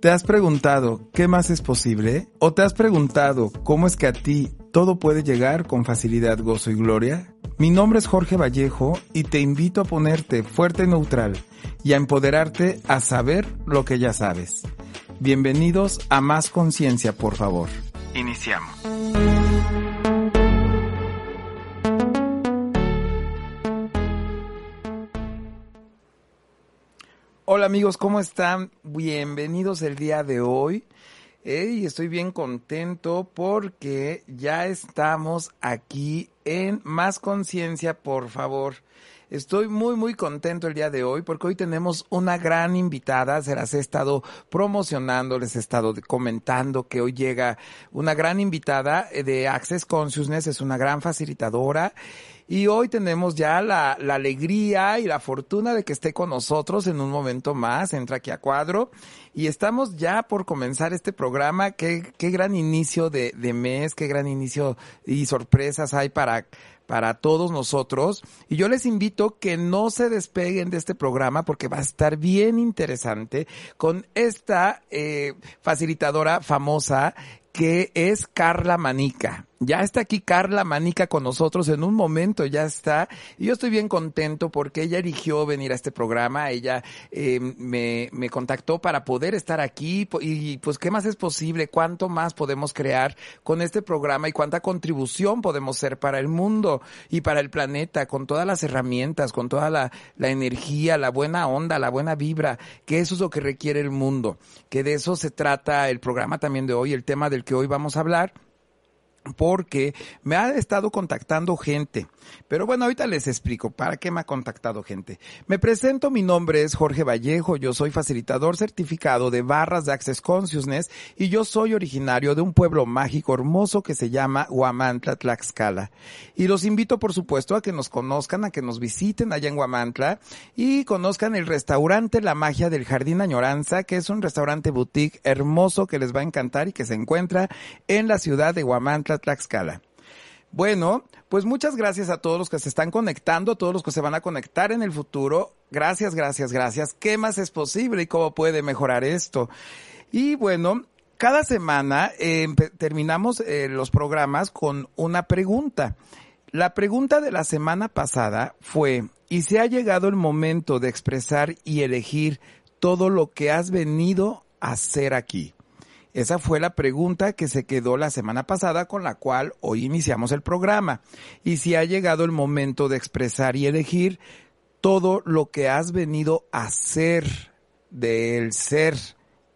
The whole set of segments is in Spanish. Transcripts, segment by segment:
¿Te has preguntado qué más es posible? ¿O te has preguntado cómo es que a ti todo puede llegar con facilidad, gozo y gloria? Mi nombre es Jorge Vallejo y te invito a ponerte fuerte y neutral y a empoderarte a saber lo que ya sabes. Bienvenidos a Más Conciencia, por favor. Iniciamos. Hola amigos, ¿cómo están? Bienvenidos el día de hoy. y estoy bien contento porque ya estamos aquí en Más Conciencia, por favor. Estoy muy, muy contento el día de hoy porque hoy tenemos una gran invitada. Se las he estado promocionando, les he estado comentando que hoy llega una gran invitada de Access Consciousness. Es una gran facilitadora. Y hoy tenemos ya la, la, alegría y la fortuna de que esté con nosotros en un momento más. Entra aquí a cuadro. Y estamos ya por comenzar este programa. Qué, qué gran inicio de, de mes, qué gran inicio y sorpresas hay para, para todos nosotros. Y yo les invito que no se despeguen de este programa porque va a estar bien interesante con esta eh, facilitadora famosa que es Carla Manica. Ya está aquí Carla Manica con nosotros en un momento, ya está. Y yo estoy bien contento porque ella eligió venir a este programa, ella eh, me, me contactó para poder estar aquí y pues qué más es posible, cuánto más podemos crear con este programa y cuánta contribución podemos ser para el mundo y para el planeta con todas las herramientas, con toda la, la energía, la buena onda, la buena vibra, que eso es lo que requiere el mundo, que de eso se trata el programa también de hoy, el tema del que hoy vamos a hablar porque me ha estado contactando gente. Pero bueno, ahorita les explico para qué me ha contactado gente. Me presento, mi nombre es Jorge Vallejo, yo soy facilitador certificado de barras de Access Consciousness y yo soy originario de un pueblo mágico hermoso que se llama Huamantla, Tlaxcala. Y los invito, por supuesto, a que nos conozcan, a que nos visiten allá en Huamantla y conozcan el restaurante La Magia del Jardín Añoranza, que es un restaurante boutique hermoso que les va a encantar y que se encuentra en la ciudad de Huamantla, Tlaxcala. Bueno, pues muchas gracias a todos los que se están conectando, a todos los que se van a conectar en el futuro. Gracias, gracias, gracias. ¿Qué más es posible y cómo puede mejorar esto? Y bueno, cada semana terminamos eh, los programas con una pregunta. La pregunta de la semana pasada fue, ¿y se ha llegado el momento de expresar y elegir todo lo que has venido a hacer aquí? Esa fue la pregunta que se quedó la semana pasada con la cual hoy iniciamos el programa. Y si ha llegado el momento de expresar y elegir todo lo que has venido a ser del ser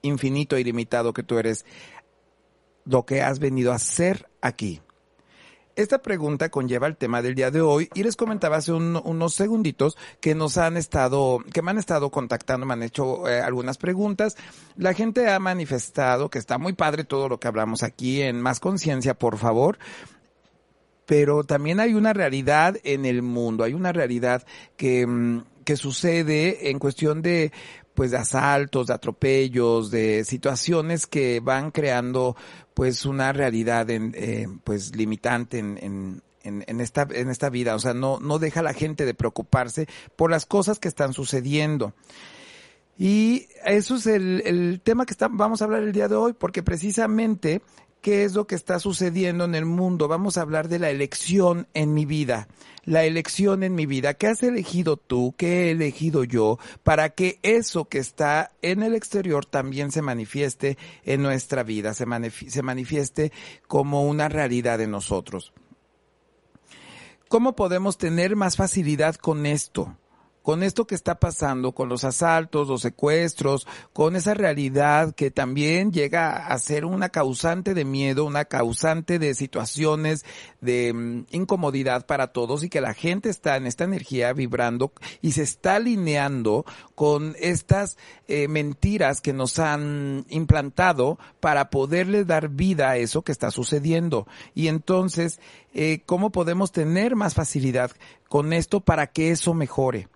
infinito e ilimitado que tú eres, lo que has venido a ser aquí. Esta pregunta conlleva el tema del día de hoy y les comentaba hace unos segunditos que nos han estado, que me han estado contactando, me han hecho eh, algunas preguntas. La gente ha manifestado que está muy padre todo lo que hablamos aquí en Más Conciencia, por favor pero también hay una realidad en el mundo, hay una realidad que, mm, que sucede en cuestión de pues de asaltos, de atropellos, de situaciones que van creando pues una realidad en, eh, pues limitante en, en, en, esta, en esta vida. O sea, no, no deja a la gente de preocuparse por las cosas que están sucediendo. Y eso es el, el tema que está, vamos a hablar el día de hoy, porque precisamente qué es lo que está sucediendo en el mundo. Vamos a hablar de la elección en mi vida. La elección en mi vida. ¿Qué has elegido tú? ¿Qué he elegido yo? Para que eso que está en el exterior también se manifieste en nuestra vida, se, se manifieste como una realidad en nosotros. ¿Cómo podemos tener más facilidad con esto? Con esto que está pasando, con los asaltos, los secuestros, con esa realidad que también llega a ser una causante de miedo, una causante de situaciones de mm, incomodidad para todos y que la gente está en esta energía vibrando y se está alineando con estas eh, mentiras que nos han implantado para poderle dar vida a eso que está sucediendo. Y entonces, eh, ¿cómo podemos tener más facilidad con esto para que eso mejore?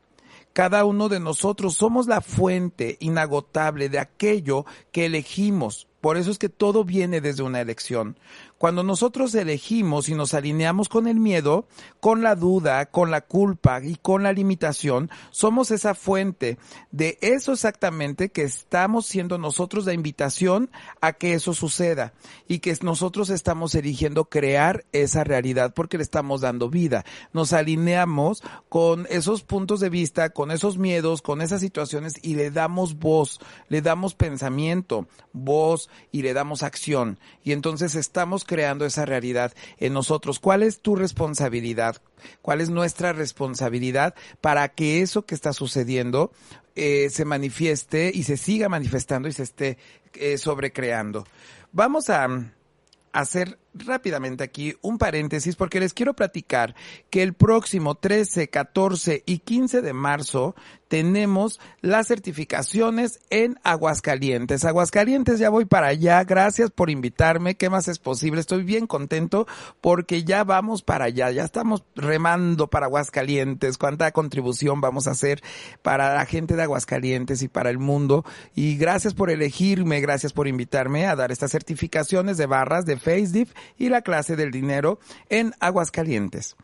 Cada uno de nosotros somos la fuente inagotable de aquello que elegimos. Por eso es que todo viene desde una elección. Cuando nosotros elegimos y nos alineamos con el miedo, con la duda, con la culpa y con la limitación, somos esa fuente de eso exactamente que estamos siendo nosotros la invitación a que eso suceda y que nosotros estamos eligiendo crear esa realidad porque le estamos dando vida. Nos alineamos con esos puntos de vista, con esos miedos, con esas situaciones y le damos voz, le damos pensamiento, voz y le damos acción. Y entonces estamos creando esa realidad en nosotros. ¿Cuál es tu responsabilidad? ¿Cuál es nuestra responsabilidad para que eso que está sucediendo eh, se manifieste y se siga manifestando y se esté eh, sobrecreando? Vamos a hacer rápidamente aquí un paréntesis porque les quiero platicar que el próximo 13, 14 y 15 de marzo tenemos las certificaciones en Aguascalientes. Aguascalientes ya voy para allá. Gracias por invitarme. ¿Qué más es posible? Estoy bien contento porque ya vamos para allá. Ya estamos remando para Aguascalientes. Cuánta contribución vamos a hacer para la gente de Aguascalientes y para el mundo. Y gracias por elegirme. Gracias por invitarme a dar estas certificaciones de barras de FaceDiff y la clase del dinero en Aguascalientes.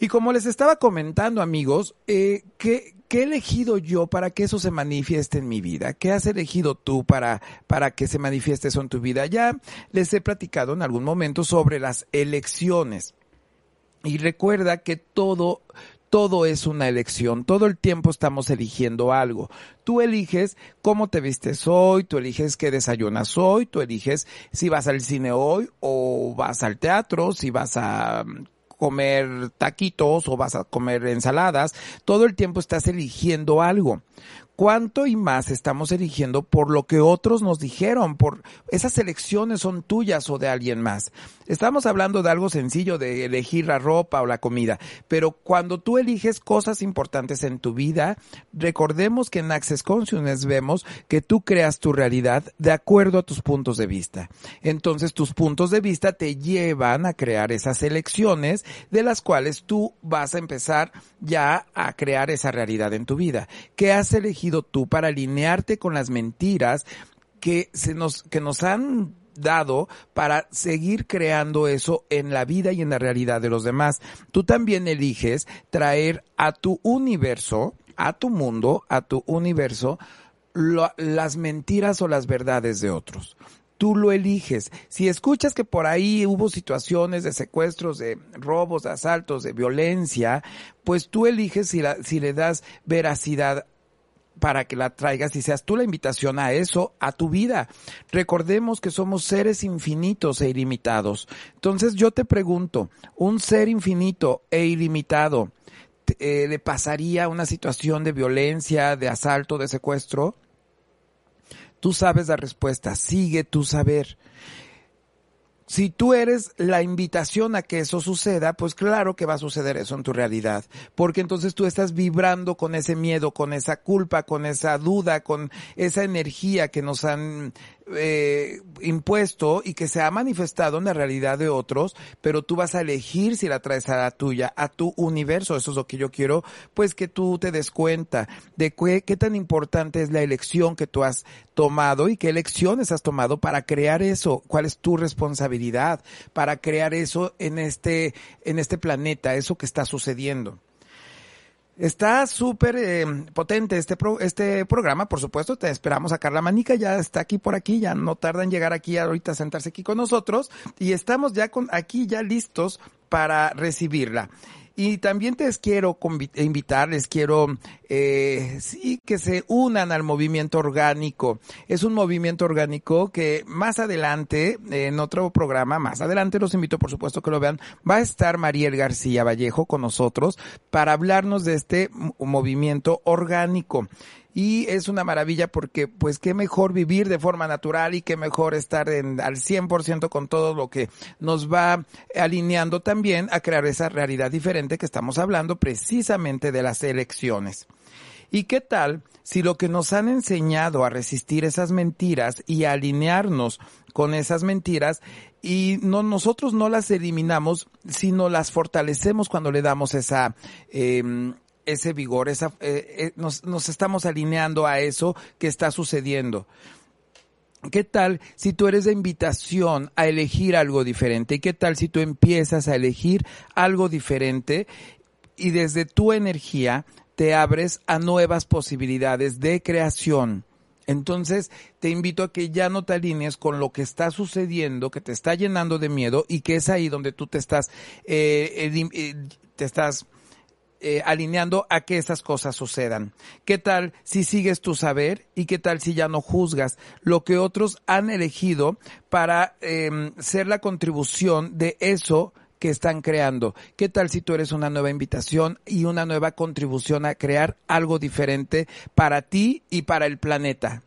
Y como les estaba comentando, amigos, eh, ¿qué, ¿qué, he elegido yo para que eso se manifieste en mi vida? ¿Qué has elegido tú para, para que se manifieste eso en tu vida? Ya les he platicado en algún momento sobre las elecciones. Y recuerda que todo, todo es una elección, todo el tiempo estamos eligiendo algo. Tú eliges cómo te vistes hoy, tú eliges qué desayunas hoy, tú eliges si vas al cine hoy o vas al teatro, si vas a mm, comer taquitos o vas a comer ensaladas, todo el tiempo estás eligiendo algo cuánto y más estamos eligiendo por lo que otros nos dijeron, por esas elecciones son tuyas o de alguien más. Estamos hablando de algo sencillo, de elegir la ropa o la comida, pero cuando tú eliges cosas importantes en tu vida, recordemos que en Access Consciousness vemos que tú creas tu realidad de acuerdo a tus puntos de vista. Entonces tus puntos de vista te llevan a crear esas elecciones de las cuales tú vas a empezar ya a crear esa realidad en tu vida. ¿Qué has elegido tú para alinearte con las mentiras que se nos, que nos han dado para seguir creando eso en la vida y en la realidad de los demás. Tú también eliges traer a tu universo, a tu mundo, a tu universo, las mentiras o las verdades de otros. Tú lo eliges. Si escuchas que por ahí hubo situaciones de secuestros, de robos, de asaltos, de violencia, pues tú eliges si, si le das veracidad para que la traigas y seas tú la invitación a eso, a tu vida. Recordemos que somos seres infinitos e ilimitados. Entonces yo te pregunto, un ser infinito e ilimitado, eh, ¿le pasaría una situación de violencia, de asalto, de secuestro? Tú sabes la respuesta, sigue tu saber si tú eres la invitación a que eso suceda, pues claro que va a suceder eso en tu realidad, porque entonces tú estás vibrando con ese miedo, con esa culpa, con esa duda, con esa energía que nos han eh, impuesto y que se ha manifestado en la realidad de otros, pero tú vas a elegir si la traes a la tuya, a tu universo. Eso es lo que yo quiero, pues que tú te des cuenta de qué, qué tan importante es la elección que tú has tomado y qué elecciones has tomado para crear eso, cuál es tu responsabilidad para crear eso en este, en este planeta, eso que está sucediendo. Está súper eh, potente este este programa, por supuesto. Te esperamos a Carla Manica, ya está aquí por aquí, ya no tarda en llegar aquí ahorita a sentarse aquí con nosotros y estamos ya con aquí ya listos para recibirla. Y también te quiero invitar, les quiero, eh, sí, que se unan al movimiento orgánico. Es un movimiento orgánico que más adelante, en otro programa, más adelante los invito, por supuesto, que lo vean, va a estar Mariel García Vallejo con nosotros para hablarnos de este movimiento orgánico y es una maravilla porque pues qué mejor vivir de forma natural y qué mejor estar en, al 100% con todo lo que nos va alineando también a crear esa realidad diferente que estamos hablando precisamente de las elecciones. ¿Y qué tal si lo que nos han enseñado a resistir esas mentiras y a alinearnos con esas mentiras y no nosotros no las eliminamos, sino las fortalecemos cuando le damos esa eh, ese vigor, esa, eh, eh, nos, nos estamos alineando a eso que está sucediendo. ¿Qué tal si tú eres de invitación a elegir algo diferente? ¿Y qué tal si tú empiezas a elegir algo diferente y desde tu energía te abres a nuevas posibilidades de creación? Entonces, te invito a que ya no te alinees con lo que está sucediendo, que te está llenando de miedo y que es ahí donde tú te estás, eh, te estás eh, alineando a que esas cosas sucedan. ¿Qué tal si sigues tu saber y qué tal si ya no juzgas lo que otros han elegido para em, ser la contribución de eso que están creando. ¿Qué tal si tú eres una nueva invitación y una nueva contribución a crear algo diferente para ti y para el planeta?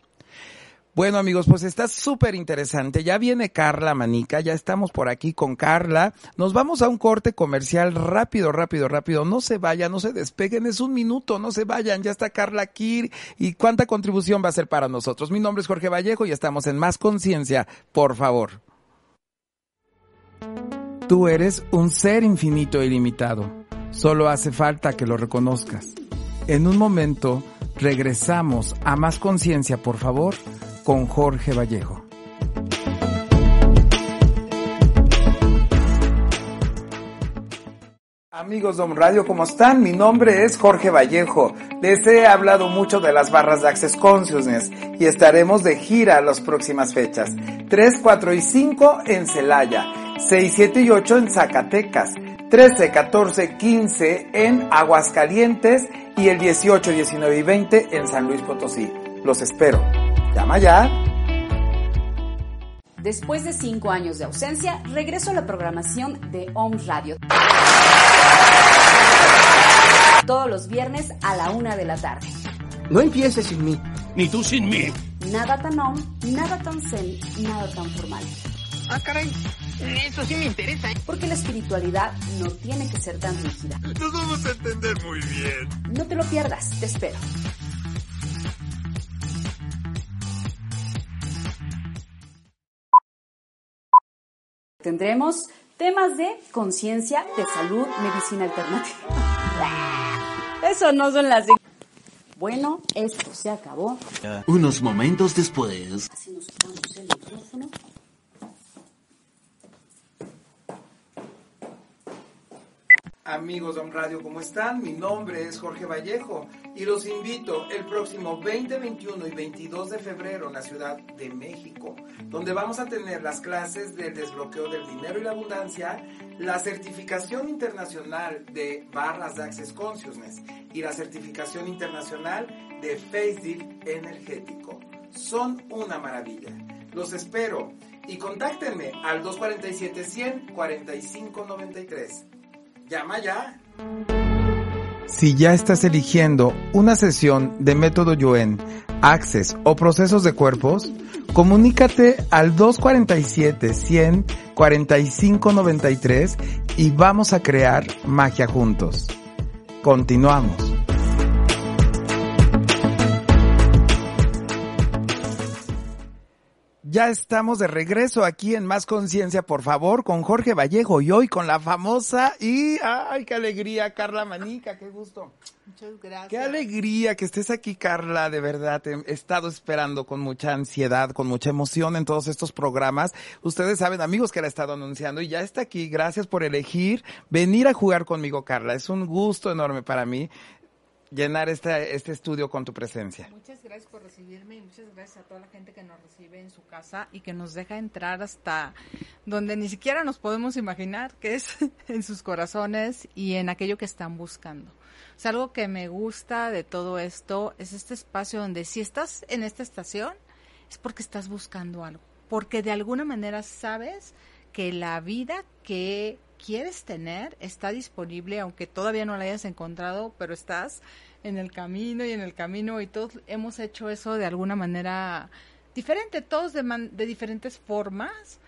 Bueno amigos, pues está súper interesante. Ya viene Carla Manica, ya estamos por aquí con Carla. Nos vamos a un corte comercial rápido, rápido, rápido. No se vayan, no se despeguen, es un minuto, no se vayan. Ya está Carla aquí y cuánta contribución va a ser para nosotros. Mi nombre es Jorge Vallejo y estamos en Más Conciencia, por favor. Tú eres un ser infinito e ilimitado. Solo hace falta que lo reconozcas. En un momento regresamos a Más Conciencia, por favor con Jorge Vallejo. Amigos de Radio, ¿cómo están? Mi nombre es Jorge Vallejo. Les he hablado mucho de las barras de Access Consciousness y estaremos de gira las próximas fechas. 3, 4 y 5 en Celaya, 6, 7 y 8 en Zacatecas, 13, 14, 15 en Aguascalientes y el 18, 19 y 20 en San Luis Potosí. Los espero. Llama ya. Después de cinco años de ausencia, regreso a la programación de Om Radio. Todos los viernes a la una de la tarde. No empieces sin mí. Ni tú sin mí. Nada tan om, nada tan zen, nada tan formal. Ah, caray. Eso sí me interesa. ¿eh? Porque la espiritualidad no tiene que ser tan rígida. Nos vamos a entender muy bien. No te lo pierdas, te espero. Tendremos temas de conciencia, de salud, medicina alternativa. Eso no son las... Bueno, esto se acabó. Unos momentos después. Así nos quitamos el micrófono. Amigos de Radio, ¿cómo están? Mi nombre es Jorge Vallejo y los invito el próximo 20, 21 y 22 de febrero en la Ciudad de México, donde vamos a tener las clases del desbloqueo del dinero y la abundancia, la certificación internacional de barras de Access Consciousness y la certificación internacional de Face Deal energético. Son una maravilla. Los espero y contáctenme al 247 100 4593. Llama ya. Si ya estás eligiendo una sesión de método Yuen, Access o procesos de cuerpos, comunícate al 247 100 4593 y vamos a crear magia juntos. Continuamos. Ya estamos de regreso aquí en Más Conciencia, por favor, con Jorge Vallejo y hoy con la famosa y ay, qué alegría, Carla Manica, qué gusto. Muchas gracias. Qué alegría que estés aquí, Carla, de verdad. He estado esperando con mucha ansiedad, con mucha emoción en todos estos programas. Ustedes saben, amigos, que la he estado anunciando y ya está aquí. Gracias por elegir venir a jugar conmigo, Carla. Es un gusto enorme para mí llenar este, este estudio con tu presencia. Muchas gracias por recibirme y muchas gracias a toda la gente que nos recibe en su casa y que nos deja entrar hasta donde ni siquiera nos podemos imaginar, que es en sus corazones y en aquello que están buscando. O sea, algo que me gusta de todo esto es este espacio donde si estás en esta estación es porque estás buscando algo, porque de alguna manera sabes que la vida que quieres tener está disponible, aunque todavía no la hayas encontrado, pero estás en el camino y en el camino y todos hemos hecho eso de alguna manera diferente, todos de, diferentes formas,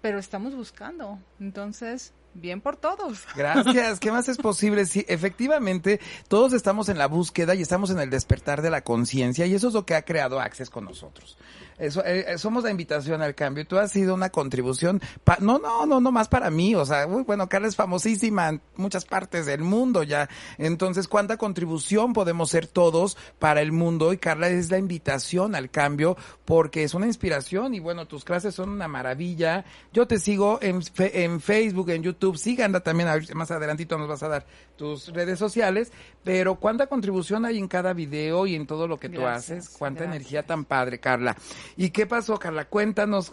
pero estamos buscando. Entonces, bien por todos. Gracias, ¿qué más es posible? Sí, efectivamente, todos estamos en la búsqueda y estamos en el despertar de la conciencia y eso es lo que ha creado Access con nosotros. Eso, eh, eh, somos la invitación al cambio. Tú has sido una contribución, pa- no, no, no, no más para mí. O sea, uy, bueno, Carla es famosísima en muchas partes del mundo ya. Entonces, ¿cuánta contribución podemos ser todos para el mundo? Y Carla es la invitación al cambio porque es una inspiración y bueno, tus clases son una maravilla. Yo te sigo en, fe- en Facebook, en YouTube. Síganla también, a ver, más adelantito nos vas a dar tus redes sociales. Pero cuánta contribución hay en cada video y en todo lo que tú Gracias, haces. Cuánta gracias. energía tan padre, Carla. ¿Y qué pasó, Carla? Cuéntanos.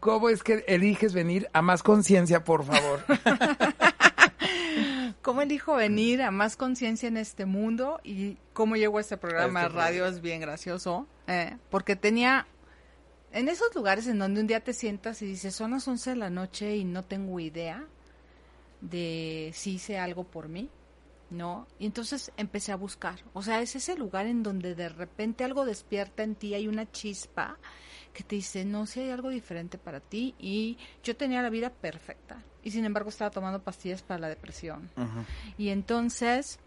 ¿Cómo es que eliges venir a más conciencia, por favor? ¿Cómo elijo venir a más conciencia en este mundo y cómo llego a este programa este radio? programa. Es bien gracioso, eh, porque tenía en esos lugares en donde un día te sientas y dices, son las 11 de la noche y no tengo idea de si hice algo por mí, ¿no? Y entonces empecé a buscar. O sea, es ese lugar en donde de repente algo despierta en ti, hay una chispa que te dice, no, si hay algo diferente para ti. Y yo tenía la vida perfecta. Y sin embargo estaba tomando pastillas para la depresión. Y entonces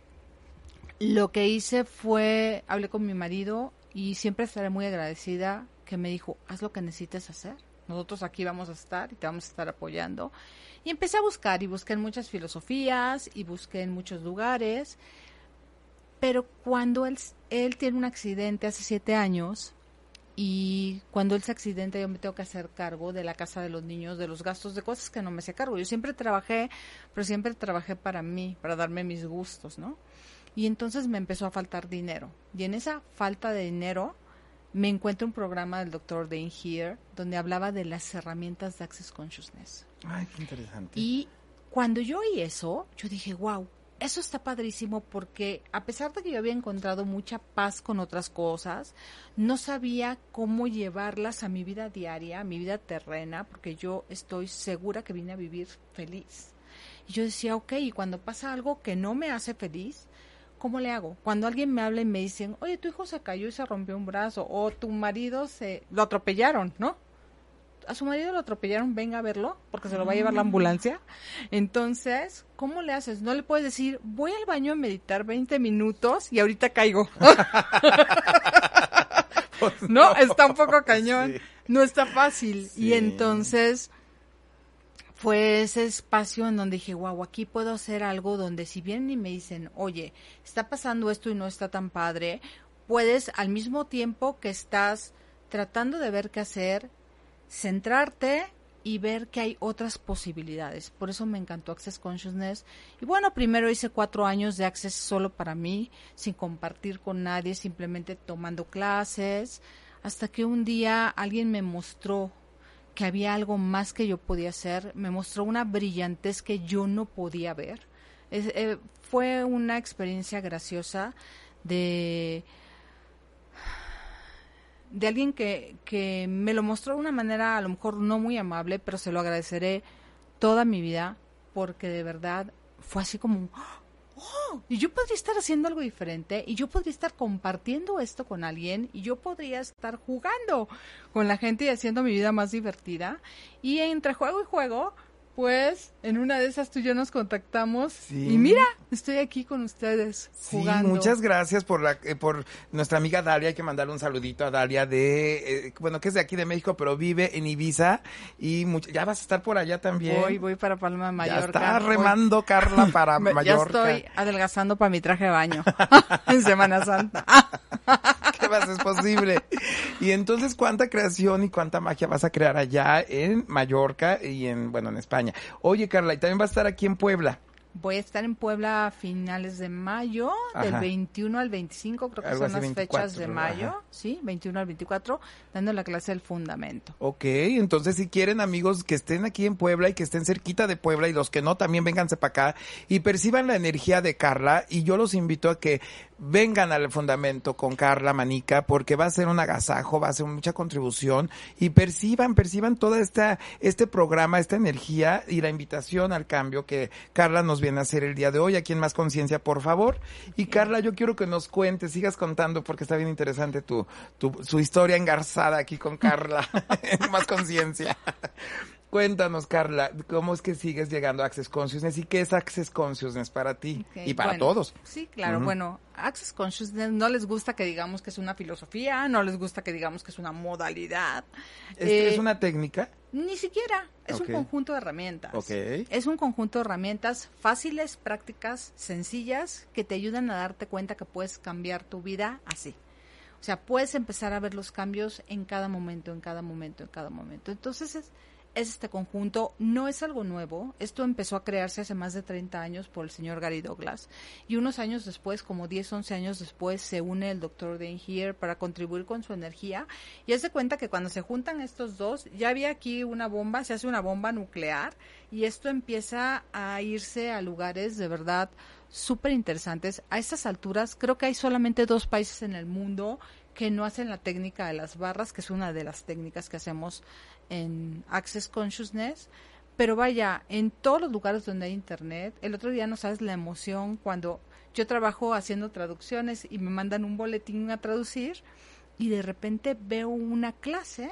lo que hice fue, hablé con mi marido y siempre estaré muy agradecida que me dijo, haz lo que necesites hacer. Nosotros aquí vamos a estar y te vamos a estar apoyando. Y empecé a buscar y busqué en muchas filosofías y busqué en muchos lugares. Pero cuando él, él tiene un accidente hace siete años y cuando él se accidenta yo me tengo que hacer cargo de la casa de los niños, de los gastos, de cosas que no me hacía cargo. Yo siempre trabajé, pero siempre trabajé para mí, para darme mis gustos, ¿no? Y entonces me empezó a faltar dinero. Y en esa falta de dinero me encuentro un programa del doctor Dane Here donde hablaba de las herramientas de Access Consciousness. Ay, qué interesante. Y cuando yo oí eso, yo dije, wow, eso está padrísimo porque a pesar de que yo había encontrado mucha paz con otras cosas, no sabía cómo llevarlas a mi vida diaria, a mi vida terrena, porque yo estoy segura que vine a vivir feliz. Y yo decía, ok, y cuando pasa algo que no me hace feliz, ¿cómo le hago? Cuando alguien me habla y me dicen, oye, tu hijo se cayó y se rompió un brazo, o tu marido se lo atropellaron, ¿no? A su marido lo atropellaron, venga a verlo, porque se lo va a llevar la ambulancia. Entonces, ¿cómo le haces? No le puedes decir, voy al baño a meditar 20 minutos y ahorita caigo. no, está un poco cañón. Sí. No está fácil. Sí. Y entonces fue ese espacio en donde dije, wow, aquí puedo hacer algo donde si vienen y me dicen, oye, está pasando esto y no está tan padre, puedes al mismo tiempo que estás tratando de ver qué hacer, centrarte y ver que hay otras posibilidades. Por eso me encantó Access Consciousness. Y bueno, primero hice cuatro años de Access solo para mí, sin compartir con nadie, simplemente tomando clases, hasta que un día alguien me mostró que había algo más que yo podía hacer, me mostró una brillantez que yo no podía ver. Eh, fue una experiencia graciosa de de alguien que, que me lo mostró de una manera a lo mejor no muy amable, pero se lo agradeceré toda mi vida porque de verdad fue así como, oh, y yo podría estar haciendo algo diferente y yo podría estar compartiendo esto con alguien y yo podría estar jugando con la gente y haciendo mi vida más divertida. Y entre juego y juego, pues en una de esas tú y yo nos contactamos Sí. y mira, estoy aquí con ustedes Sí, jugando. muchas gracias por la, eh, por nuestra amiga Dalia. Hay que mandarle un saludito a Dalia de, eh, bueno, que es de aquí de México, pero vive en Ibiza y much- ya vas a estar por allá también. Voy, voy para Palma de Mallorca. ya está Voy- remando Carla para Me- Mallorca. Ya estoy adelgazando para mi traje de baño en Semana Santa. ¿Qué más es posible? Y entonces, ¿cuánta creación y cuánta magia vas a crear allá en Mallorca y en, bueno, en España? Oye, Carla, y también va a estar aquí en Puebla. Voy a estar en Puebla a finales de mayo, del Ajá. 21 al 25, creo que Algo son las 24, fechas de mayo, Ajá. sí, 21 al 24, dando la clase del fundamento. Ok, entonces si quieren amigos que estén aquí en Puebla y que estén cerquita de Puebla y los que no también vénganse para acá y perciban la energía de Carla y yo los invito a que vengan al fundamento con Carla Manica porque va a ser un agasajo, va a ser mucha contribución y perciban, perciban toda esta, este programa, esta energía y la invitación al cambio que Carla nos viene a hacer el día de hoy aquí en Más Conciencia, por favor. Y Carla, yo quiero que nos cuentes, sigas contando porque está bien interesante tu, tu, su historia engarzada aquí con Carla en Más Conciencia. Cuéntanos, Carla, ¿cómo es que sigues llegando a Access Consciousness y qué es Access Consciousness para ti y para bueno, todos? Sí, claro. Bueno, Access Consciousness no les gusta que digamos que es una filosofía, no les gusta que digamos que es una modalidad. ¿Es, Eh, es una técnica? Ni siquiera, es un conjunto de herramientas. Ok. Es un conjunto de herramientas fáciles, prácticas, sencillas, que te ayudan a darte cuenta que puedes cambiar tu vida así. O sea, puedes empezar a ver los cambios en cada momento, en cada momento, en cada momento. Entonces es, es este conjunto, no es algo nuevo. Esto empezó a crearse hace más de 30 años por el señor Gary Douglas. Y unos años después, como 10, 11 años después, se une el doctor Dane Here para contribuir con su energía. Y hace cuenta que cuando se juntan estos dos, ya había aquí una bomba, se hace una bomba nuclear y esto empieza a irse a lugares de verdad súper interesantes. A estas alturas, creo que hay solamente dos países en el mundo que no hacen la técnica de las barras, que es una de las técnicas que hacemos en Access Consciousness. Pero vaya, en todos los lugares donde hay internet, el otro día no sabes la emoción cuando yo trabajo haciendo traducciones y me mandan un boletín a traducir y de repente veo una clase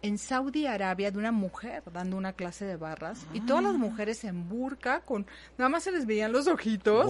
en Saudi Arabia de una mujer dando una clase de barras y todas las mujeres en burka con nada más se les veían los ojitos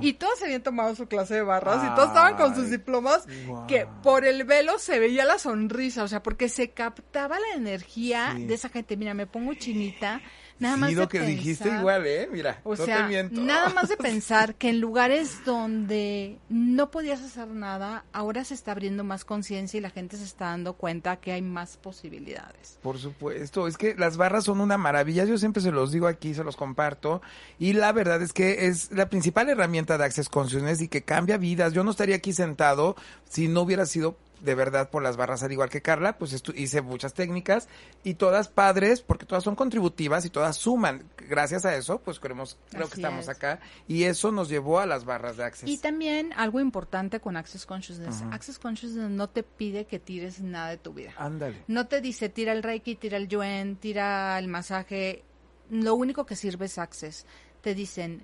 y todas habían tomado su clase de barras y todos estaban con sus diplomas que por el velo se veía la sonrisa, o sea, porque se captaba la energía Sí. de esa gente. Mira, me pongo chinita, nada sí, más lo de que dijiste pensar- igual, ¿eh? Mira, o no sea, te miento. nada más de pensar que en lugares donde no podías hacer nada, ahora se está abriendo más conciencia y la gente se está dando cuenta que hay más posibilidades. Por supuesto, es que las barras son una maravilla, yo siempre se los digo aquí, se los comparto, y la verdad es que es la principal herramienta de Access Consciousness y que cambia vidas. Yo no estaría aquí sentado si no hubiera sido de verdad por las barras, al igual que Carla, pues hice muchas técnicas y todas padres, porque todas son contributivas y todas suman. Gracias a eso, pues queremos, creo que estamos es. acá, y eso nos llevó a las barras de Access. Y también algo importante con Access Consciousness. Access Consciousness no te pide que tires nada de tu vida. Ándale. No te dice tira el reiki, tira el yuen, tira el masaje. Lo único que sirve es Access. Te dicen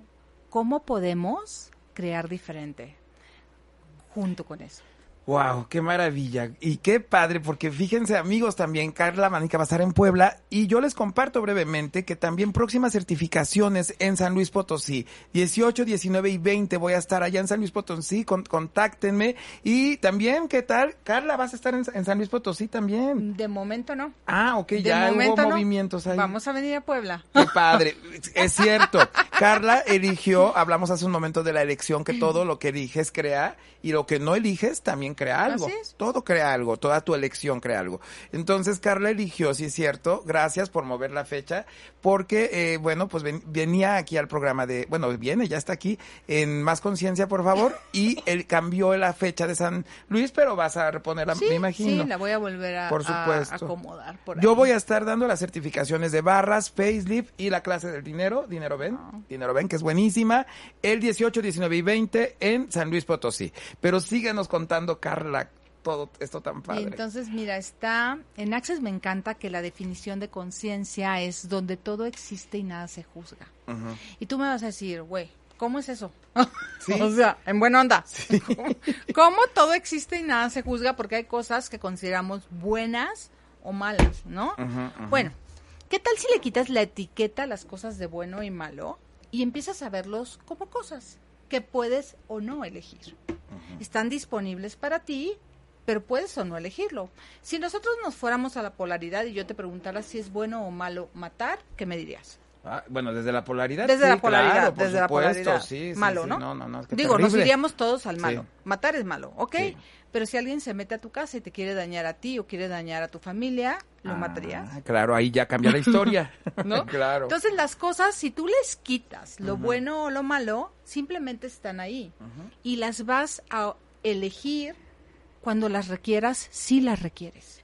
cómo podemos crear diferente junto con eso. Wow, qué maravilla. Y qué padre, porque fíjense amigos también, Carla Manica va a estar en Puebla y yo les comparto brevemente que también próximas certificaciones en San Luis Potosí, 18, 19 y 20 voy a estar allá en San Luis Potosí, con- contáctenme. Y también, ¿qué tal? Carla, ¿vas a estar en, en San Luis Potosí también? De momento no. Ah, ok, De ya hubo no. movimientos ahí. Vamos a venir a Puebla. Qué padre, es cierto. Carla eligió, hablamos hace un momento de la elección, que todo lo que eliges crea y lo que no eliges también crea algo. Todo crea algo, toda tu elección crea algo. Entonces Carla eligió, sí es cierto, gracias por mover la fecha, porque, eh, bueno, pues ven- venía aquí al programa de, bueno, viene, ya está aquí, en Más Conciencia, por favor, y él cambió la fecha de San Luis, pero vas a reponerla, Sí, me imagino. sí, la voy a volver a, Por a supuesto. acomodar por Yo voy a estar dando las certificaciones de barras, facelift y la clase del dinero, Dinero Ven, Ah. Dinero Ven, que es buenísima, el 18, 19 y 20 en San Luis Potosí. Pero síguenos contando, Todo esto tan padre. entonces, mira, está en Access me encanta que la definición de conciencia es donde todo existe y nada se juzga. Y tú me vas a decir, güey, ¿cómo es eso? Sí. o sea, en buena onda. ¿Cómo, cómo todo existe y nada se juzga? Porque hay cosas que consideramos buenas o malas, ¿no? Bueno, ¿qué tal si le quitas la etiqueta a las cosas de bueno y malo y empiezas a verlos como cosas que puedes o no elegir? Están disponibles para ti, pero puedes o no elegirlo. Si nosotros nos fuéramos a la polaridad y yo te preguntara si es bueno o malo matar, ¿qué me dirías? Ah, bueno, desde la polaridad. Desde sí, la polaridad, claro, por desde la polaridad. sí, sí, malo, ¿no? No, no, no, es que Digo, nos iríamos todos al malo. Matar es malo, ¿ok? Pero si alguien se mete a tu casa y te quiere dañar a ti o quiere dañar a tu familia, lo Ah, matarías. Claro, ahí ya cambia la historia. ¿no? claro. Entonces las cosas, si tú les quitas lo bueno o lo malo, simplemente están ahí. Y las vas a elegir cuando las requieras, si las requieres.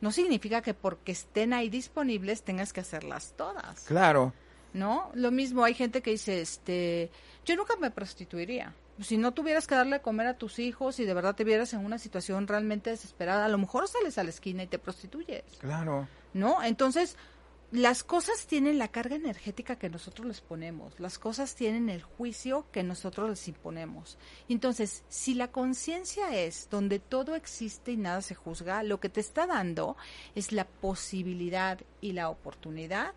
No significa que porque estén ahí disponibles tengas que hacerlas todas. claro. ¿no? Lo mismo, hay gente que dice, este, yo nunca me prostituiría. Si no tuvieras que darle a comer a tus hijos y de verdad te vieras en una situación realmente desesperada, a lo mejor sales a la esquina y te prostituyes, Claro. ¿no? Entonces, las cosas tienen la carga energética que nosotros les ponemos, las cosas tienen el juicio que nosotros les imponemos. Entonces, si la conciencia es donde todo existe y nada se juzga, lo que te está dando es la posibilidad y la oportunidad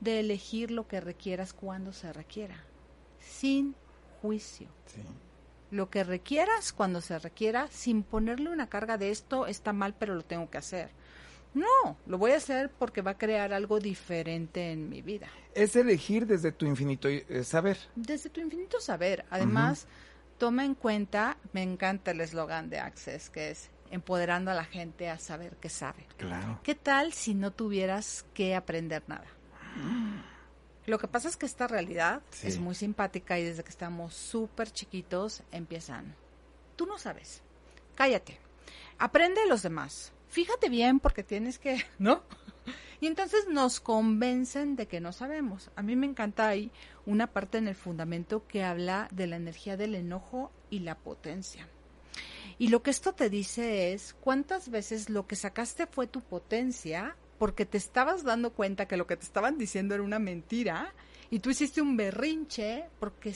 de elegir lo que requieras cuando se requiera, sin juicio. Sí. Lo que requieras cuando se requiera, sin ponerle una carga de esto está mal, pero lo tengo que hacer. No, lo voy a hacer porque va a crear algo diferente en mi vida. Es elegir desde tu infinito eh, saber. Desde tu infinito saber. Además, toma en cuenta, me encanta el eslogan de Access, que es empoderando a la gente a saber que sabe. Claro. ¿Qué tal si no tuvieras que aprender nada? Lo que pasa es que esta realidad Sí. es muy simpática y desde que estamos súper chiquitos empiezan. Tú no sabes. Cállate. Aprende de los demás. Fíjate bien porque tienes que, ¿no? Y entonces nos convencen de que no sabemos. A mí me encanta ahí una parte en el fundamento que habla de la energía del enojo y la potencia. Y lo que esto te dice es cuántas veces lo que sacaste fue tu potencia porque te estabas dando cuenta que lo que te estaban diciendo era una mentira y tú hiciste un berrinche porque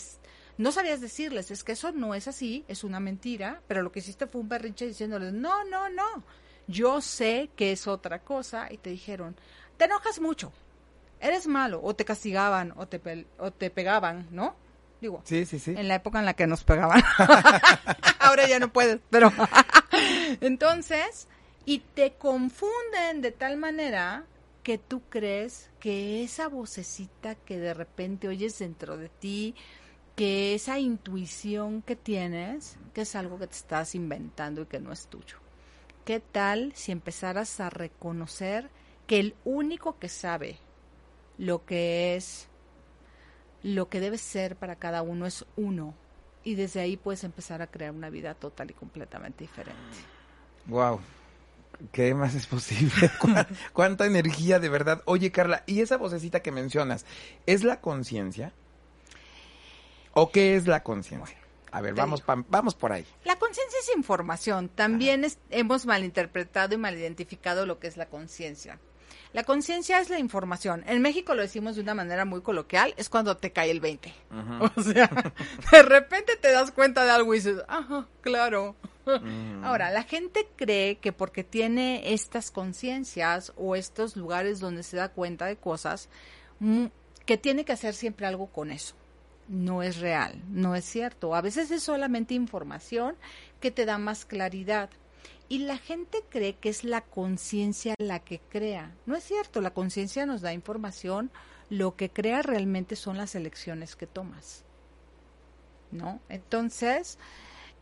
no sabías decirles, es que eso no es así, es una mentira, pero lo que hiciste fue un berrinche diciéndoles, no, no, no, yo sé que es otra cosa y te dijeron, te enojas mucho, eres malo, o te castigaban, o te, o te pegaban, ¿no? Digo, Sí, sí, sí. en la época en la que nos pegaban. Ahora ya no puedes, pero entonces, y te confunden de tal manera que tú crees que esa vocecita que de repente oyes dentro de ti, que esa intuición que tienes, que es algo que te estás inventando y que no es tuyo. ¿Qué tal si empezaras a reconocer que el único que sabe lo que es lo que debe ser para cada uno es uno. Y desde ahí puedes empezar a crear una vida total y completamente diferente. Wow. ¿Qué más es posible? ¿Cu- ¿Cuánta energía de verdad? Oye, Carla, ¿y esa vocecita que mencionas, es la conciencia? ¿O qué es la conciencia? A ver, vamos, pa- vamos por ahí. La conciencia es información. También es- hemos malinterpretado y malidentificado lo que es la conciencia. La conciencia es la información. En México lo decimos de una manera muy coloquial, es cuando te cae el 20. O sea, de repente te das cuenta de algo y dices, ajá, claro. Ahora, la gente cree que porque tiene estas conciencias o estos lugares donde se da cuenta de cosas, que tiene que hacer siempre algo con eso. No es real, no es cierto. A veces es solamente información que te da más claridad. Y la gente cree que es la conciencia la que crea. No es cierto, la conciencia nos da información, lo que crea realmente son las elecciones que tomas. ¿No? Entonces,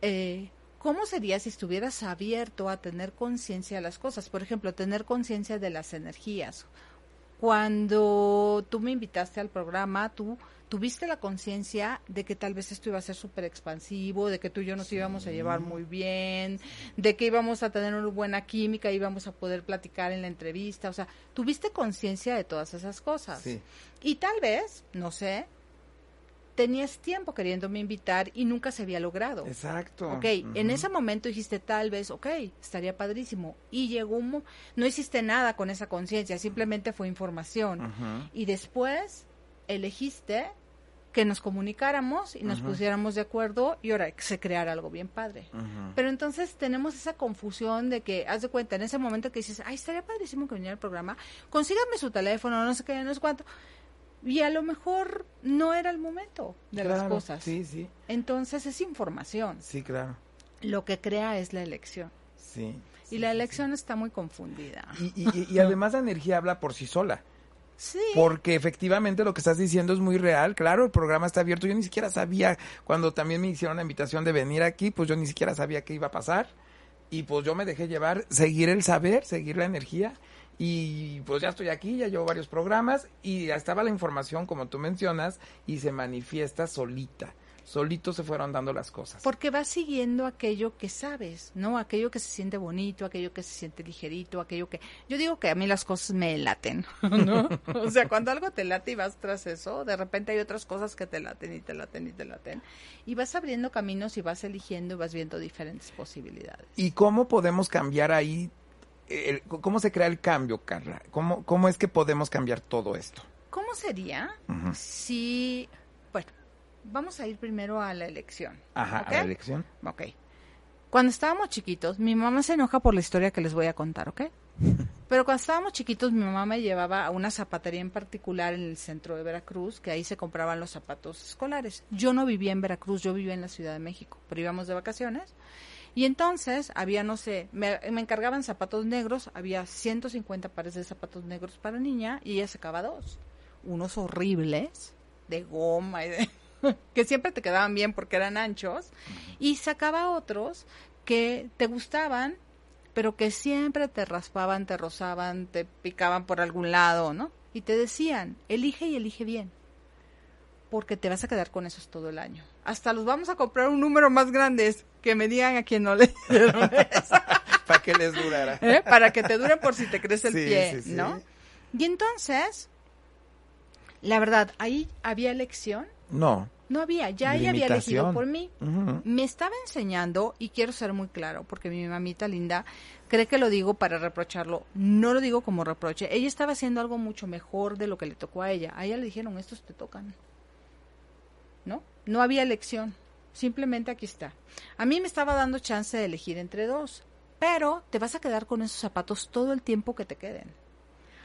eh, ¿cómo sería si estuvieras abierto a tener conciencia de las cosas? Por ejemplo, tener conciencia de las energías. Cuando tú me invitaste al programa, tú tuviste la conciencia de que tal vez esto iba a ser súper expansivo, de que tú y yo nos íbamos a llevar muy bien, de que íbamos a tener una buena química, íbamos a poder platicar en la entrevista. O sea, tuviste conciencia de todas esas cosas. Sí. Y tal vez, no sé, tenías tiempo queriéndome invitar y nunca se había logrado. Exacto. Ok, en ese momento dijiste tal vez, ok, estaría padrísimo. Y llegó un... No hiciste nada con esa conciencia, simplemente fue información. Y después elegiste que nos comunicáramos y nos Ujú. pusiéramos de acuerdo y ahora se creara algo bien padre. Pero entonces tenemos esa confusión de que, haz de cuenta, en ese momento que dices, ay, estaría padrísimo que viniera al programa, consígame su teléfono, no sé qué, no sé cuánto. Y a lo mejor no era el momento de las cosas. Sí, sí, Entonces es información. sí, claro. Lo que crea es la elección. Sí. Y la elección está muy confundida. Y, y- y- y además la energía habla por sí sola. Porque efectivamente lo que estás diciendo es muy real. Claro, el programa está abierto. Yo ni siquiera sabía, cuando también me hicieron la invitación de venir aquí, pues yo ni siquiera sabía qué iba a pasar. Y pues yo me dejé llevar, seguir el saber, seguir la energía. Y pues ya estoy aquí, ya llevo varios programas y ya estaba la información, como tú mencionas, y se manifiesta solita. Solitos se fueron dando las cosas. Porque vas siguiendo aquello que sabes, ¿no? Aquello que se siente bonito, aquello que se siente ligerito, aquello que... Yo digo que a mí las cosas me laten, ¿no? o sea, cuando algo te late y vas tras eso, de repente hay otras cosas que te laten y te laten y te laten. Y vas abriendo caminos y vas eligiendo y vas viendo diferentes posibilidades. ¿Y cómo podemos cambiar ahí? el- ¿Cómo se crea el cambio, Carla? ¿Cómo, ¿Cómo es que podemos cambiar todo esto? ¿Cómo sería si... Vamos a ir primero a la elección. Ajá, a la elección. Ok. Cuando estábamos chiquitos, mi mamá se enoja por la historia que les voy a contar, ¿ok? Pero cuando estábamos chiquitos, mi mamá me llevaba a una zapatería en particular en el centro de Veracruz, que ahí se compraban los zapatos escolares. Yo no vivía en Veracruz, yo vivía en la Ciudad de México, pero íbamos de vacaciones. Y entonces había, no sé, me, me encargaban zapatos negros, había 150 pares de zapatos negros para niña y ella sacaba dos. Unos horribles, de goma y de... que siempre te quedaban bien porque eran anchos, y sacaba otros que te gustaban, pero que siempre te raspaban, te rozaban, te picaban por algún lado, ¿no? Y te decían, elige y elige bien, porque te vas a quedar con esos todo el año. Hasta los vamos a comprar un número más grandes que me digan a quien no le dieron eso, Para que les durara. ¿eh? para que te duren por si te crece el Sí, pie, sí, sí. ¿no? Y entonces, la verdad, ahí había elección, No. No había, ya ella había elegido por mí. Me estaba enseñando, y quiero ser muy claro, porque mi mamita linda cree que lo digo para reprocharlo. No lo digo como reproche. Ella estaba haciendo algo mucho mejor de lo que le tocó a ella. A ella le dijeron, estos te tocan. ¿No? No había elección. Simplemente aquí está. A mí me estaba dando chance de elegir entre dos. Pero te vas a quedar con esos zapatos todo el tiempo que te queden.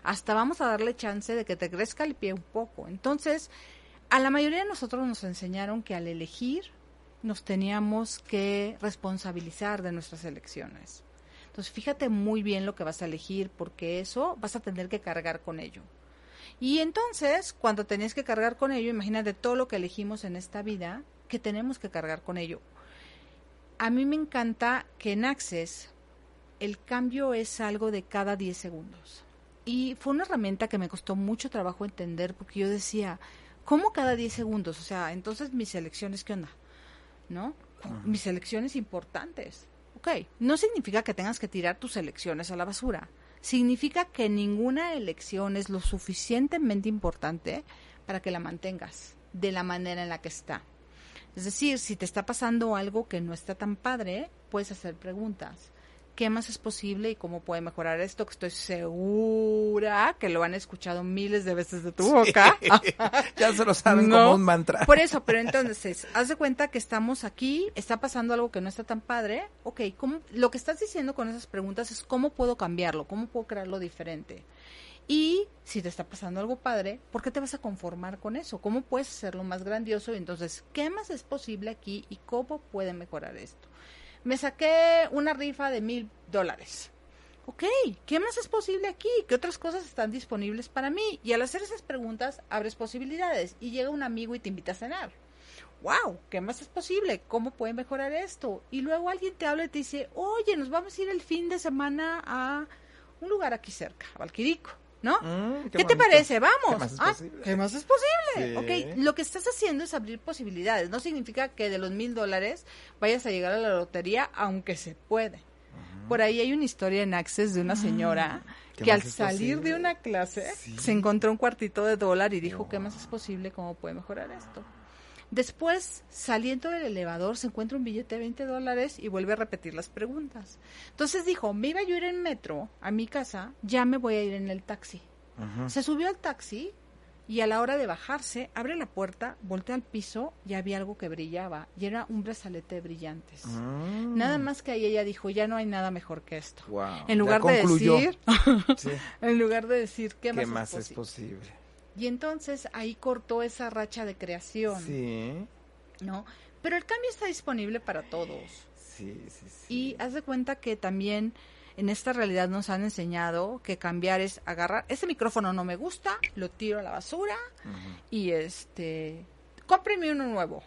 Hasta vamos a darle chance de que te crezca el pie un poco. Entonces, a la mayoría de nosotros nos enseñaron que al elegir nos teníamos que responsabilizar de nuestras elecciones. Entonces, fíjate muy bien lo que vas a elegir porque eso vas a tener que cargar con ello. Y entonces, cuando tenías que cargar con ello, imagínate todo lo que elegimos en esta vida, que tenemos que cargar con ello. A mí me encanta que en Access el cambio es algo de cada 10 segundos. Y fue una herramienta que me costó mucho trabajo entender porque yo decía, ¿cómo cada 10 segundos? O sea, entonces mis elecciones, ¿qué onda? ¿No? Mis elecciones importantes. Ok, no significa que tengas que tirar tus elecciones a la basura. Significa que ninguna elección es lo suficientemente importante para que la mantengas de la manera en la que está. Es decir, si te está pasando algo que no está tan padre, puedes hacer preguntas. ¿Qué más es posible y cómo puede mejorar esto? Que estoy segura que lo han escuchado miles de veces de tu boca. ya se lo saben No. como un mantra. Por eso, pero entonces, haz de cuenta que estamos aquí, está pasando algo que no está tan padre. Ok, ¿cómo, lo que estás diciendo con esas preguntas es cómo puedo cambiarlo, cómo puedo crearlo diferente. Y si te está pasando algo padre, ¿por qué te vas a conformar con eso? ¿Cómo puedes hacerlo más grandioso? Entonces, ¿qué más es posible aquí y cómo puede mejorar esto? Me saqué una rifa de mil dólares. Ok, ¿qué más es posible aquí? ¿Qué otras cosas están disponibles para mí? Y al hacer esas preguntas, abres posibilidades y llega un amigo y te invita a cenar. ¡Wow! ¿Qué más es posible? ¿Cómo puede mejorar esto? Y luego alguien te habla y te dice, oye, nos vamos a ir el fin de semana a un lugar aquí cerca, a Valquirico, ¿no? Mm, ¿Qué, te parece? Vamos. ¿Qué más es Ah, posible? ¿Qué más es posible? Sí. Ok, lo que estás haciendo es abrir posibilidades. No significa que de los mil dólares vayas a llegar a la lotería, aunque se puede. Por ahí hay una historia en Access de una señora Ah, ¿Qué que al salir de una clase Sí. se encontró un cuartito de dólar y dijo, ¿qué más es posible? ¿Cómo puede mejorar esto? Después, saliendo del elevador, se encuentra un billete de 20 dólares y vuelve a repetir las preguntas. Entonces dijo, me iba yo a ir en metro a mi casa, ya me voy a ir en el taxi. Se subió al taxi y a la hora de bajarse, abre la puerta, voltea al piso y había algo que brillaba y era un brazalete de brillantes. Mm. Nada más que ahí ella dijo, ya no hay nada mejor que esto. Wow, En lugar de decir, Sí. en lugar de decir, ¿qué, ¿Qué, más, más es es posible? posible? Y entonces ahí cortó esa racha de creación, Sí, ¿no? Pero el cambio está disponible para todos. sí, sí, sí. Y haz de cuenta que también en esta realidad nos han enseñado que cambiar es agarrar, este micrófono no me gusta, lo tiro a la basura y este, cómpreme uno nuevo.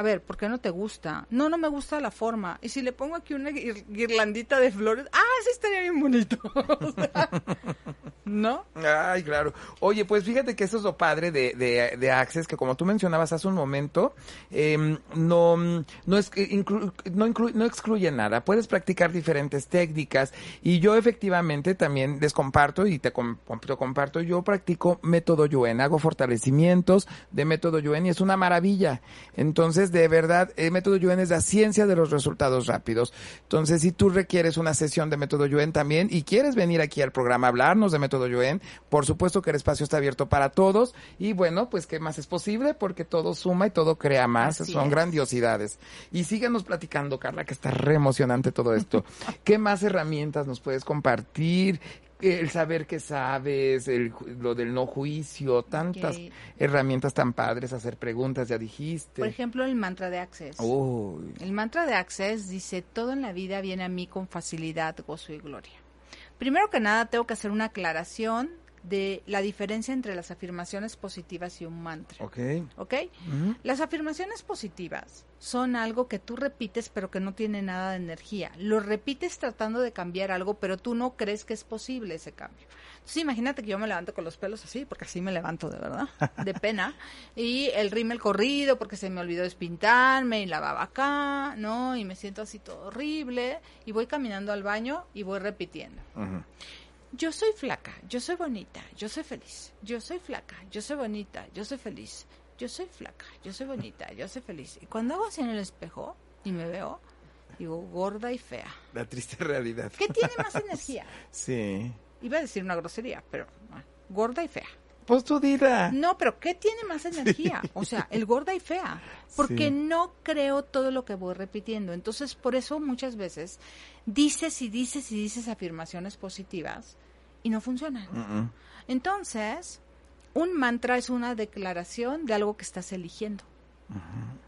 A ver, ¿por qué no te gusta? No, no me gusta la forma. Y si le pongo aquí una guir- guirlandita de flores, ah, sí estaría bien bonito. ¿No? Ay, claro. Oye, pues fíjate que eso es lo padre de, de, de Access, que como tú mencionabas hace un momento, em, no, no, es, inclu- no, no excluye nada. Puedes practicar diferentes técnicas y yo efectivamente también les comparto y te, te comparto, yo practico método Yuen, hago fortalecimientos de método Yuen y es una maravilla. Entonces, de verdad, el método Yuen es la ciencia de los resultados rápidos. Entonces, si tú requieres una sesión de método Yuen también y quieres venir aquí al programa a hablarnos de método Yuen, por supuesto que el espacio está abierto para todos y bueno, pues qué más es posible porque todo suma y todo crea más, Así son es. grandiosidades. Y síguenos platicando, Carla, que está re emocionante todo esto. ¿Qué más herramientas nos puedes compartir? El saber que sabes, el, lo del no juicio, tantas herramientas tan padres, hacer preguntas, ya dijiste. Por ejemplo, el mantra de Access. Uy, El mantra de Access dice, todo en la vida viene a mí con facilidad, gozo y gloria. Primero que nada, tengo que hacer una aclaración de la diferencia entre las afirmaciones positivas y un mantra. ok. ¿Ok? Las afirmaciones positivas son algo que tú repites pero que no tiene nada de energía. Lo repites tratando de cambiar algo, pero tú no crees que es posible ese cambio. Entonces imagínate que yo me levanto con los pelos así, porque así me levanto de verdad, de pena, y el rímel corrido porque se me olvidó despintarme y la baba acá, ¿no? Y me siento así todo horrible, y voy caminando al baño y voy repitiendo. Yo soy flaca, yo soy bonita, yo soy feliz. Yo soy flaca, yo soy bonita, yo soy feliz. Yo soy flaca, yo soy bonita, yo soy feliz. Y cuando hago así en el espejo y me veo, digo gorda y fea. La triste realidad. ¿Qué tiene más energía? Sí. Iba a decir una grosería, pero gorda y fea. Pues tú. No, pero ¿qué tiene más energía? O sea, el gorda y fea. Porque Sí. no creo todo lo que voy repitiendo. Entonces, por eso muchas veces dices y dices y dices afirmaciones positivas y no funcionan. Entonces, un mantra es una declaración de algo que estás eligiendo.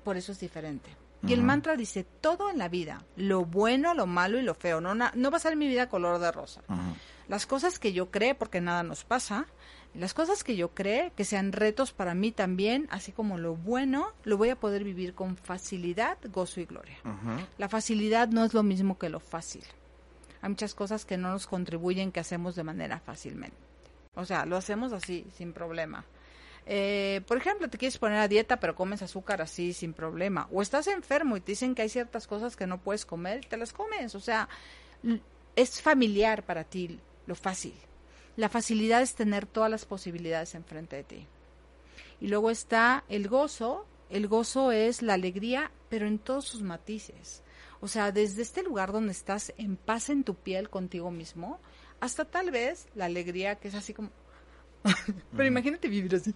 Por eso es diferente. Y el mantra dice todo en la vida, lo bueno, lo malo y lo feo. No, na- no va a ser mi vida color de rosa. Las cosas que yo cree, porque nada nos pasa, las cosas que yo cree que sean retos para mí también, así como lo bueno, lo voy a poder vivir con facilidad, gozo y gloria. La facilidad no es lo mismo que lo fácil. Hay muchas cosas que no nos contribuyen que hacemos de manera fácilmente. O sea, lo hacemos así, sin problema. Eh, por ejemplo, te quieres poner a dieta, pero comes azúcar así, sin problema. O estás enfermo y te dicen que hay ciertas cosas que no puedes comer y te las comes. O sea, es familiar para ti lo fácil. La facilidad es tener todas las posibilidades enfrente de ti. Y luego está el gozo. El gozo es la alegría, pero en todos sus matices. O sea, desde este lugar donde estás en paz en tu piel contigo mismo, hasta tal vez la alegría que es así como... pero imagínate vivir así.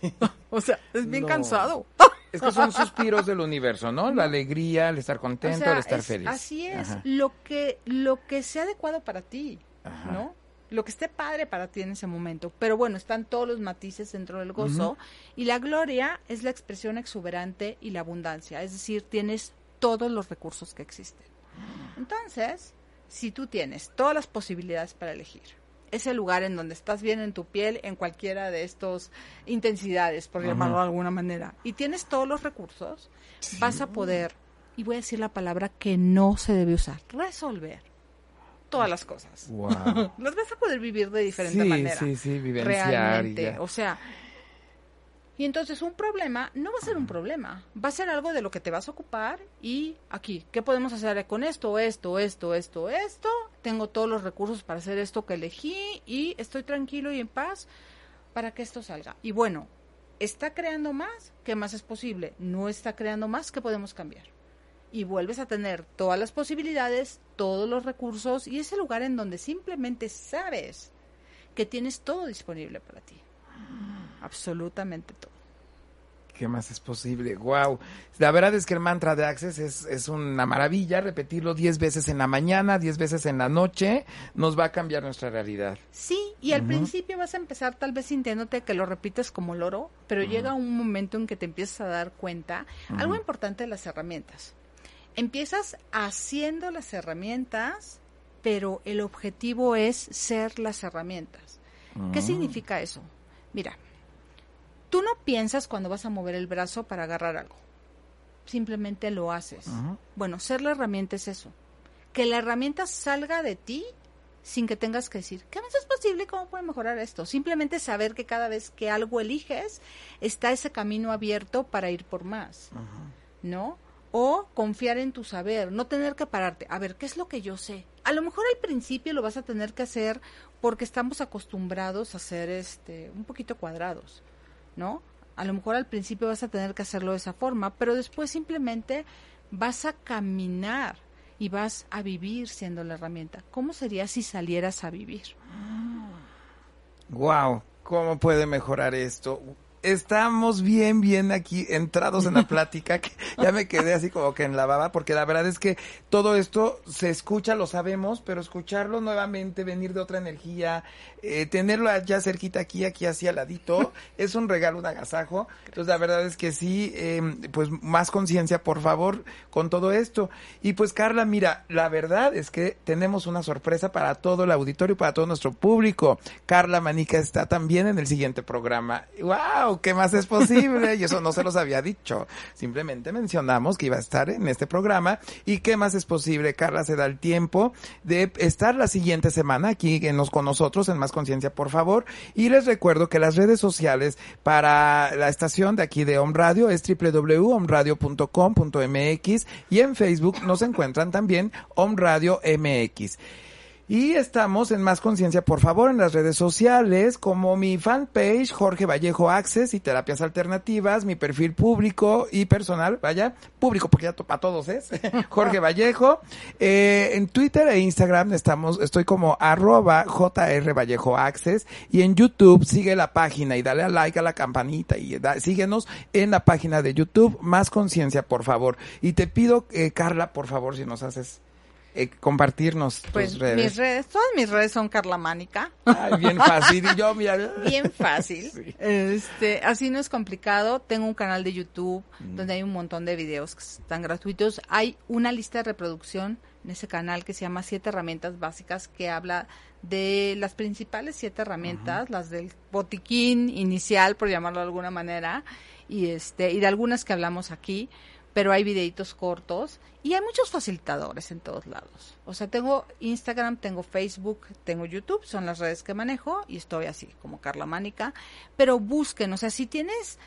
o sea, es bien No. cansado. Es que son suspiros del universo, ¿no? La alegría, el estar contento, O sea, el estar es- feliz. Así es, Ajá. lo que lo que sea adecuado para ti, Ajá. ¿no? Lo que esté padre para ti en ese momento. Pero bueno, están todos los matices dentro del gozo. Y la gloria es la expresión exuberante y la abundancia, es decir, tienes todos los recursos que existen. Entonces, si tú tienes todas las posibilidades para elegir, ese lugar en donde estás bien en tu piel en cualquiera de estas intensidades, por llamarlo de alguna manera, y tienes todos los recursos, vas a poder, y voy a decir la palabra que no se debe usar, resolver todas las cosas. Wow. Las vas a poder vivir de diferente Sí, manera. sí, sí, vivenciar y Realmente. ya. O sea, y entonces un problema no va a ser un problema, va a ser algo de lo que te vas a ocupar y aquí, ¿qué podemos hacer con esto, esto, esto, esto, esto? Tengo todos los recursos para hacer esto que elegí y estoy tranquilo y en paz para que esto salga. Y bueno, ¿está creando más? ¿Qué más es posible? ¿No está creando más? ¿Qué podemos cambiar? Y vuelves a tener todas las posibilidades, todos los recursos y ese lugar en donde simplemente sabes que tienes todo disponible para ti. Absolutamente todo. ¿Qué más es posible? Wow. La verdad es que el mantra de Access es, es una maravilla. Repetirlo 10 veces en la mañana, 10 veces en la noche, nos va a cambiar nuestra realidad. Sí, y al principio vas a empezar tal vez sintiéndote que lo repites como loro, pero llega un momento en que te empiezas a dar cuenta. Algo importante de las herramientas. Empiezas haciendo las herramientas, pero el objetivo es ser las herramientas. ¿Qué significa eso? Mira, tú no piensas cuando vas a mover el brazo para agarrar algo. Simplemente lo haces. Bueno, ser la herramienta es eso. Que la herramienta salga de ti sin que tengas que decir, ¿qué más es posible? ¿Cómo puede mejorar esto? Simplemente saber que cada vez que algo eliges, está ese camino abierto para ir por más. ¿No? O confiar en tu saber, no tener que pararte. A ver, ¿qué es lo que yo sé? A lo mejor al principio lo vas a tener que hacer porque estamos acostumbrados a ser este un poquito cuadrados, ¿no? A lo mejor al principio vas a tener que hacerlo de esa forma, pero después simplemente vas a caminar y vas a vivir siendo la herramienta. ¿Cómo sería si salieras a vivir? Wow, ¿cómo puede mejorar esto? Estamos bien, bien aquí entrados en la plática, que ya me quedé así como que en la baba, porque la verdad es que todo esto se escucha, lo sabemos, pero escucharlo nuevamente, venir de otra energía, eh, tenerlo ya cerquita aquí, aquí así al ladito, es un regalo, un agasajo. Entonces la verdad es que sí, eh, pues más conciencia, por favor, con todo esto. Y pues Carla, mira, la verdad es que tenemos una sorpresa para todo el auditorio, para todo nuestro público. Carla Manica está también en el siguiente programa. ¡Wow! ¿qué más es posible? Y eso no se los había dicho. Simplemente mencionamos que iba a estar en este programa. ¿Y qué más es posible? Carla se da el tiempo de estar la siguiente semana aquí en los, con nosotros en Más Conciencia, por favor. Y les recuerdo que las redes sociales para la estación de aquí de Home Radio es www.omradio.com.mx y en Facebook nos encuentran también Home Radio MX. Y estamos en Más Conciencia, por favor, en las redes sociales, como mi fanpage, Jorge Vallejo Access y Terapias Alternativas, mi perfil público y personal, vaya, público porque ya para todos es, Jorge Vallejo. Eh, en Twitter e Instagram estamos, estoy como arroba JR Vallejo Access y en YouTube sigue la página y dale a like a la campanita y síguenos en la página de YouTube, Más Conciencia, por favor. Y te pido, eh, Carla, por favor, si nos haces eh, compartirnos pues tus redes. Mis redes, todas mis redes son Carla Mánica. Ay, bien fácil. Y yo, mira. Bien fácil. Este, así no es complicado. Tengo un canal de YouTube mm. donde hay un montón de videos que están gratuitos. Hay una lista de reproducción en ese canal que se llama Siete Herramientas Básicas que habla de las principales siete herramientas, las del botiquín inicial, por llamarlo de alguna manera, y este, y de algunas que hablamos aquí pero hay videitos cortos y hay muchos facilitadores en todos lados. O sea, tengo Instagram, tengo Facebook, tengo YouTube, son las redes que manejo y estoy así como Carla Mánica, pero busquen, o sea, si tienes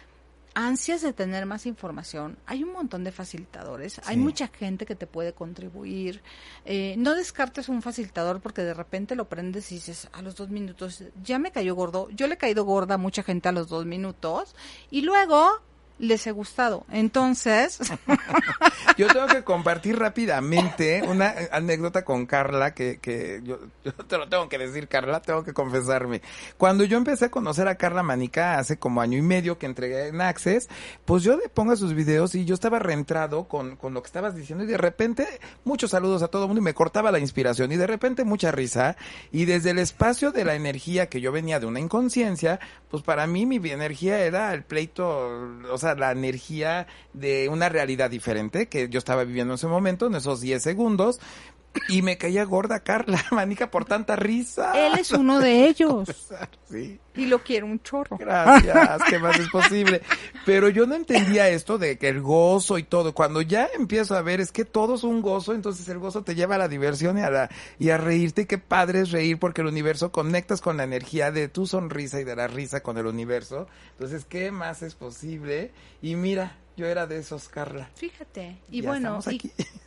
ansias de tener más información, hay un montón de facilitadores, hay mucha gente que te puede contribuir. Eh, no descartes un facilitador porque de repente lo prendes y dices a los dos minutos, ya me cayó gordo. Yo le he caído gorda a mucha gente a los dos minutos y luego les he gustado. Entonces... yo tengo que compartir rápidamente una anécdota con Carla que, que yo, te lo tengo que decir, Carla, tengo que confesarme. Cuando yo empecé a conocer a Carla Manica hace como año y medio que entregué en Access, pues yo le pongo sus videos y yo estaba reentrado con, con lo que estabas diciendo y de repente muchos saludos a todo el mundo y me cortaba la inspiración y de repente mucha risa y desde el espacio de la energía que yo venía de una inconsciencia, pues para mí mi energía era el pleito, o sea, la energía de una realidad diferente que yo estaba viviendo en ese momento, en esos 10 segundos. Y me caía gorda Carla, manica, por tanta risa. Él es uno de ellos. Sí. Y lo quiero un chorro. Gracias, ¿qué más es posible? Pero yo no entendía esto de que el gozo y todo. Cuando ya empiezo a ver es que todo es un gozo, entonces el gozo te lleva a la diversión y a, la, y a reírte. Y qué padre es reír porque el universo conectas con la energía de tu sonrisa y de la risa con el universo. Entonces, ¿qué más es posible? Y mira, yo era de esos, Carla. Fíjate. Y bueno,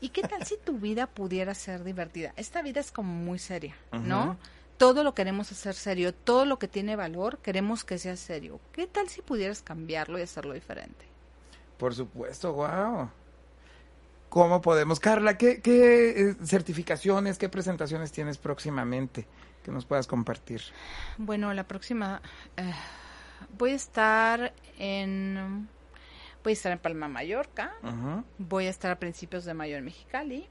y, qué tal si tu vida pudiera ser divertida? Esta vida es como muy seria, ¿no? Todo lo queremos hacer serio, todo lo que tiene valor queremos que sea serio. ¿Qué tal si pudieras cambiarlo y hacerlo diferente? Por supuesto, wow. ¿Cómo podemos? Carla, ¿qué, qué eh, certificaciones, qué presentaciones tienes próximamente que nos puedas compartir? Bueno, la próxima... Eh, voy a estar en Voy a estar en Palma, Mallorca. Voy a estar a principios de mayo en Mexicali.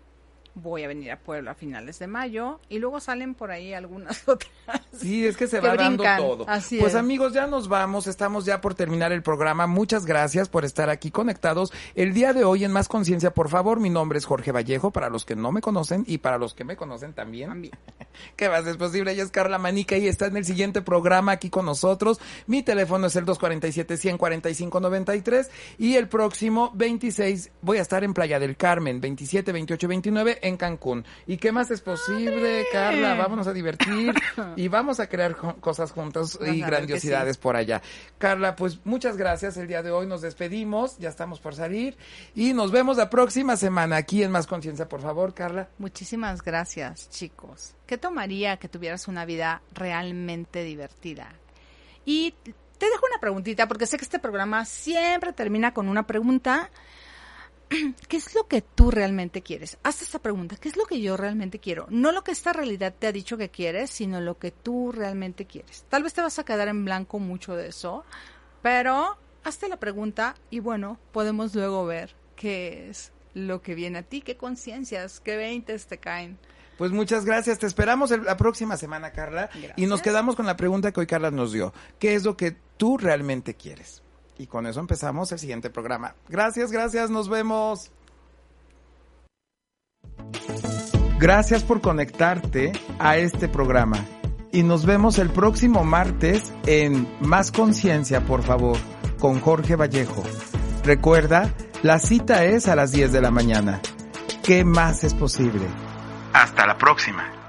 Voy a venir a Puebla a finales de mayo y luego salen por ahí algunas otras. Sí, es que se Que va dando brincan, todo. así pues es. amigos, ya nos vamos, estamos ya por terminar el programa. Muchas gracias por estar aquí conectados. El día de hoy en Más Conciencia, por favor, mi nombre es Jorge Vallejo, para los que no me conocen y para los que me conocen también. También. ¿Qué más es posible? Ella es Carla Manica y está en el siguiente programa aquí con nosotros. Mi teléfono es el 247-145-93 y el próximo 26 voy a estar en Playa del Carmen, 27, 28, 29 en Cancún. ¿Y qué más es posible, Carla? Vámonos a divertir y vamos a crear cosas juntos y grandiosidades por allá. Carla, pues muchas gracias. El día de hoy nos despedimos, ya estamos por salir y nos vemos la próxima semana aquí en Más Conciencia, por favor, Carla. Muchísimas gracias, chicos. ¿Qué tomaría que tuvieras una vida realmente divertida? Y te dejo una preguntita, porque sé que este programa siempre termina con una pregunta. ¿Qué es lo que tú realmente quieres? Haz esta pregunta. ¿Qué es lo que yo realmente quiero? No lo que esta realidad te ha dicho que quieres, sino lo que tú realmente quieres. Tal vez te vas a quedar en blanco mucho de eso, pero hazte la pregunta y bueno, podemos luego ver qué es lo que viene a ti, qué conciencias, qué veintes te caen. Pues muchas gracias. Te esperamos la próxima semana, Carla. Y nos quedamos con la pregunta que hoy Carla nos dio. ¿Qué es lo que tú realmente quieres? Y con eso empezamos el siguiente programa. Gracias, gracias. Nos vemos. Gracias por conectarte a este programa. Y nos vemos el próximo martes en Más Conciencia, por favor, con Jorge Vallejo. Recuerda, la cita es a las 10 de la mañana. ¿Qué más es posible? Hasta la próxima.